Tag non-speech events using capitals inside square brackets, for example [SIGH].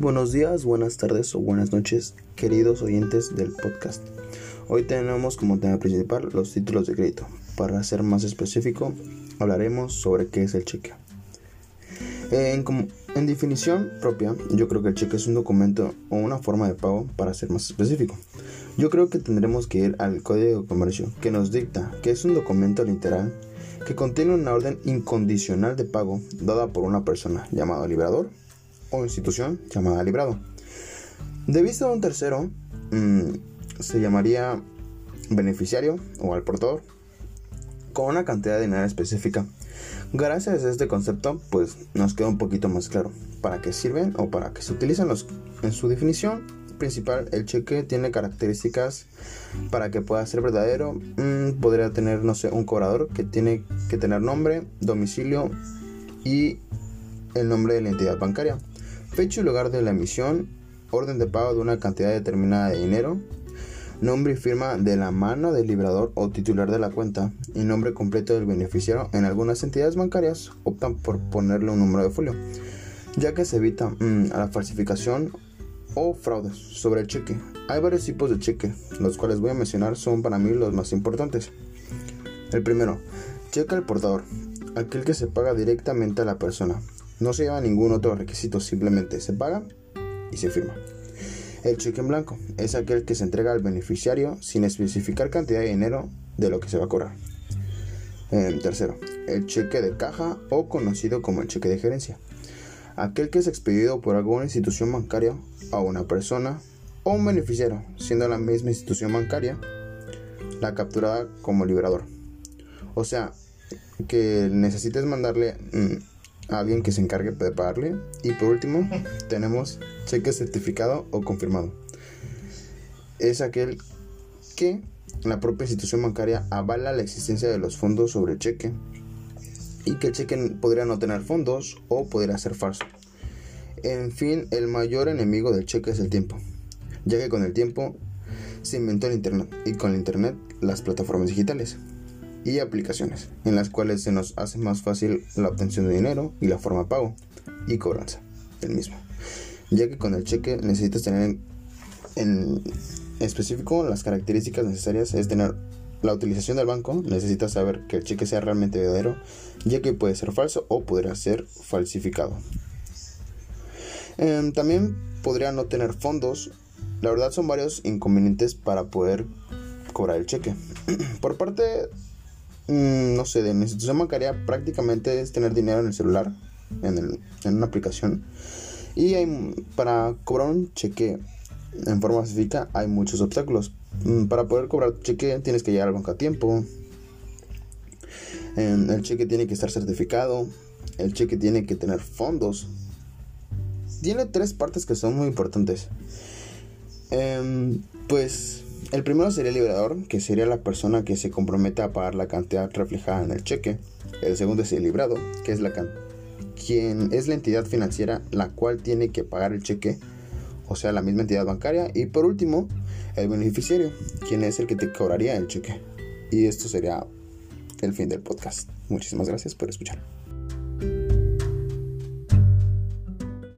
Buenos días, buenas tardes o buenas noches, queridos oyentes del podcast. Hoy tenemos como tema principal los títulos de crédito. Para ser más específico, hablaremos sobre qué es el cheque. En, definición propia, yo creo que el cheque es un documento o una forma de pago para ser más específico. Yo creo que tendremos que ir al Código de Comercio, que nos dicta que es un documento literal que contiene una orden incondicional de pago dada por una persona llamada librador o institución llamada librado. De vista de un tercero, mm, se llamaría beneficiario o al portador con una cantidad de dinero específica. Gracias a este concepto, pues nos queda un poquito más claro para qué sirven o para qué se utilizan los. En su definición principal, el cheque tiene características para que pueda ser verdadero. Mm, podría tener, no sé, un cobrador que tiene que tener nombre, domicilio y el nombre de la entidad bancaria fecha y lugar de la emisión, orden de pago de una cantidad determinada de dinero, nombre y firma de la mano del librador o titular de la cuenta y nombre completo del beneficiario. En algunas entidades bancarias optan por ponerle un número de folio, ya que se evita mm, la falsificación o fraudes sobre el cheque. Hay varios tipos de cheque, los cuales voy a mencionar son para mí los más importantes. El primero, cheque al portador, aquel que se paga directamente a la persona. No se lleva ningún otro requisito, simplemente se paga y se firma. El cheque en blanco es aquel que se entrega al beneficiario sin especificar cantidad de dinero de lo que se va a cobrar. Eh, tercero, el cheque de caja o conocido como el cheque de gerencia. Aquel que es expedido por alguna institución bancaria a una persona o un beneficiario, siendo la misma institución bancaria la capturada como liberador. O sea, que necesites mandarle alguien que se encargue de pagarle. Y por último, [LAUGHS] tenemos cheque certificado o confirmado. Es aquel que la propia institución bancaria avala la existencia de los fondos sobre el cheque y que el cheque podría no tener fondos o podría ser falso. En fin, el mayor enemigo del cheque es el tiempo, ya que con el tiempo se inventó el Internet y con el Internet las plataformas digitales y aplicaciones, en las cuales se nos hace más fácil la obtención de dinero y la forma de pago y cobranza del mismo. Ya que con el cheque necesitas tener en específico las características necesarias, es tener la utilización del banco, necesitas saber que el cheque sea realmente verdadero, ya que puede ser falso o podría ser falsificado. Em, también podría no tener fondos. La verdad son varios inconvenientes para poder cobrar el cheque. [CLEARS THROAT] Por parte Mm, no sé, de mi institución bancaria prácticamente es tener dinero en el celular, en, una aplicación. Y para cobrar un cheque en forma pacífica hay muchos obstáculos. Mm, para poder cobrar tu cheque tienes que llegar al banco a tiempo. El cheque tiene que estar certificado. El cheque tiene que tener fondos. Tiene tres partes que son muy importantes. Em, pues el primero sería el liberador, que sería la persona que se compromete a pagar la cantidad reflejada en el cheque. El segundo es el librado, que es la quien es la entidad financiera la cual tiene que pagar el cheque, o sea, la misma entidad bancaria. Y por último, el beneficiario, quien es el que te cobraría el cheque. Y esto sería el fin del podcast. Muchísimas gracias por escuchar.